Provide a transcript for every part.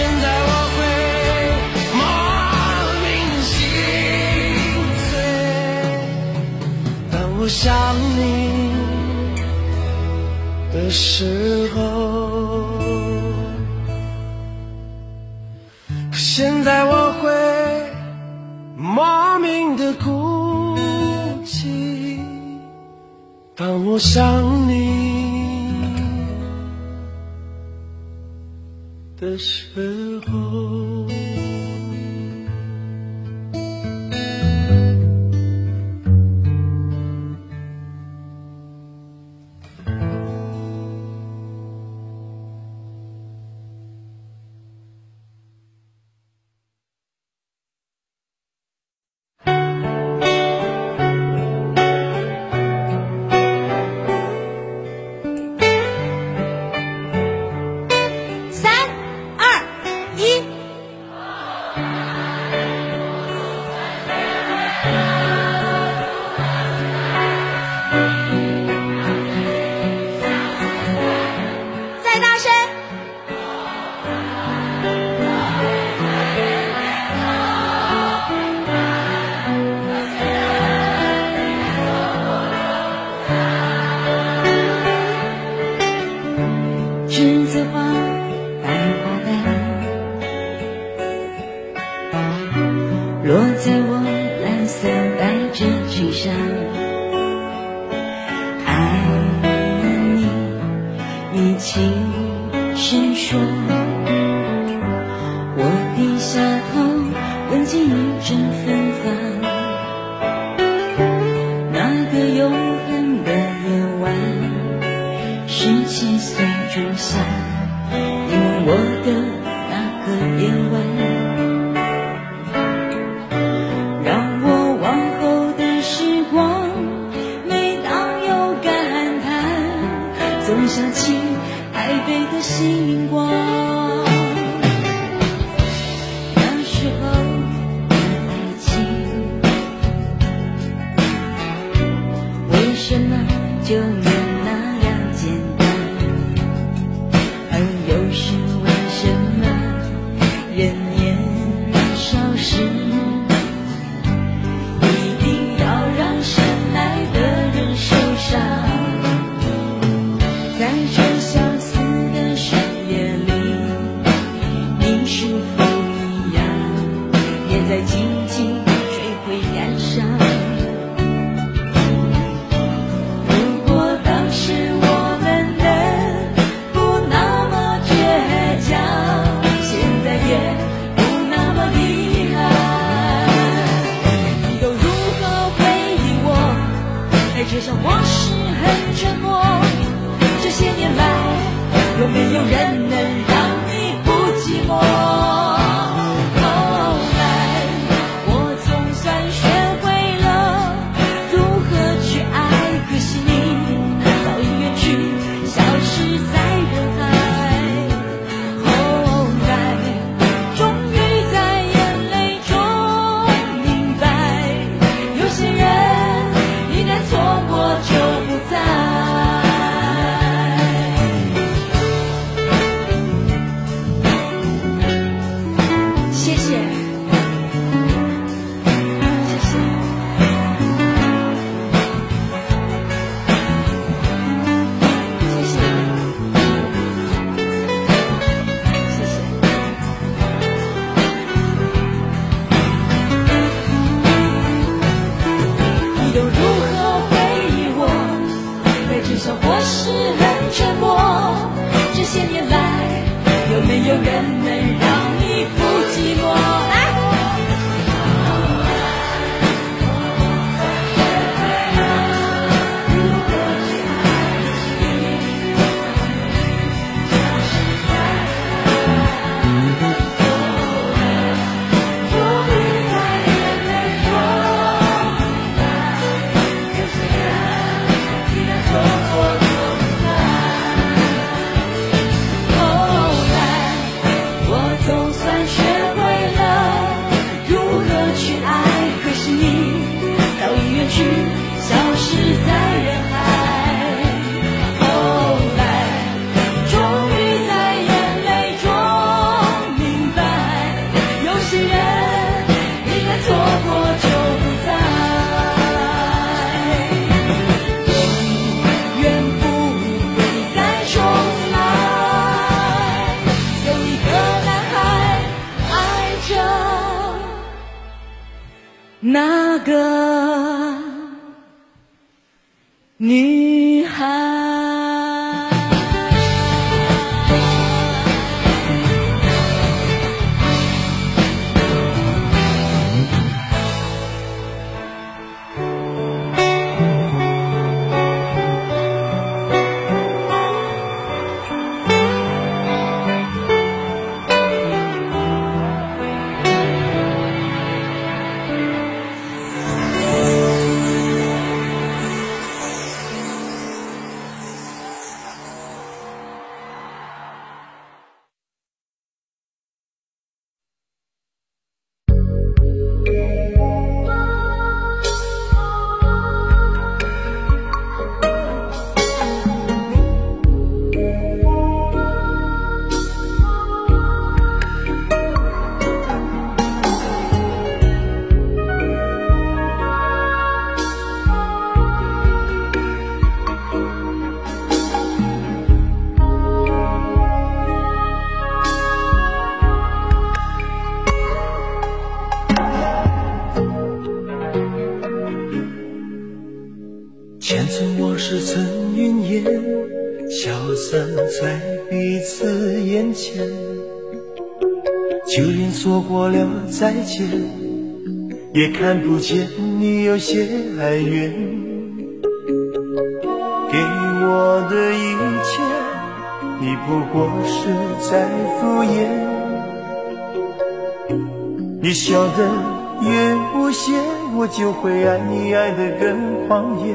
现在我会莫名心碎，当我想你的时候。现在我会莫名的哭泣，当我想你。的时候情深处。感伤。如果当时我们能不那么倔强，现在也不那么遗憾。你都如何回忆我？在车上我是很沉默。这些年来，有没有人能让你不寂寞？去你尘往事成云烟，消散在彼此眼前。就连说过了再见，也看不见你有些哀怨。给我的一切，你不过是在敷衍。你笑得越无邪，我就会爱你爱得更狂野。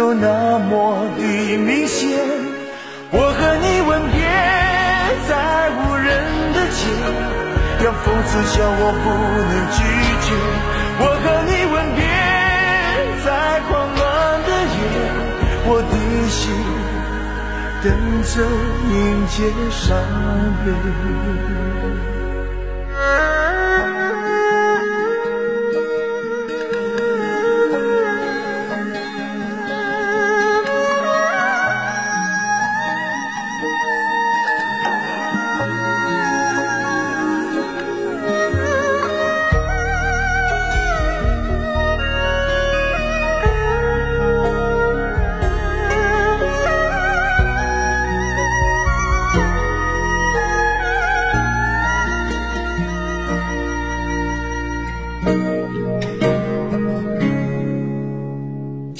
都那么的明显。我和你吻别在无人的街，让讽刺笑我不能拒绝。我和你吻别在狂乱的夜，我的心等着迎接伤悲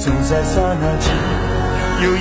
总在刹那间，有一。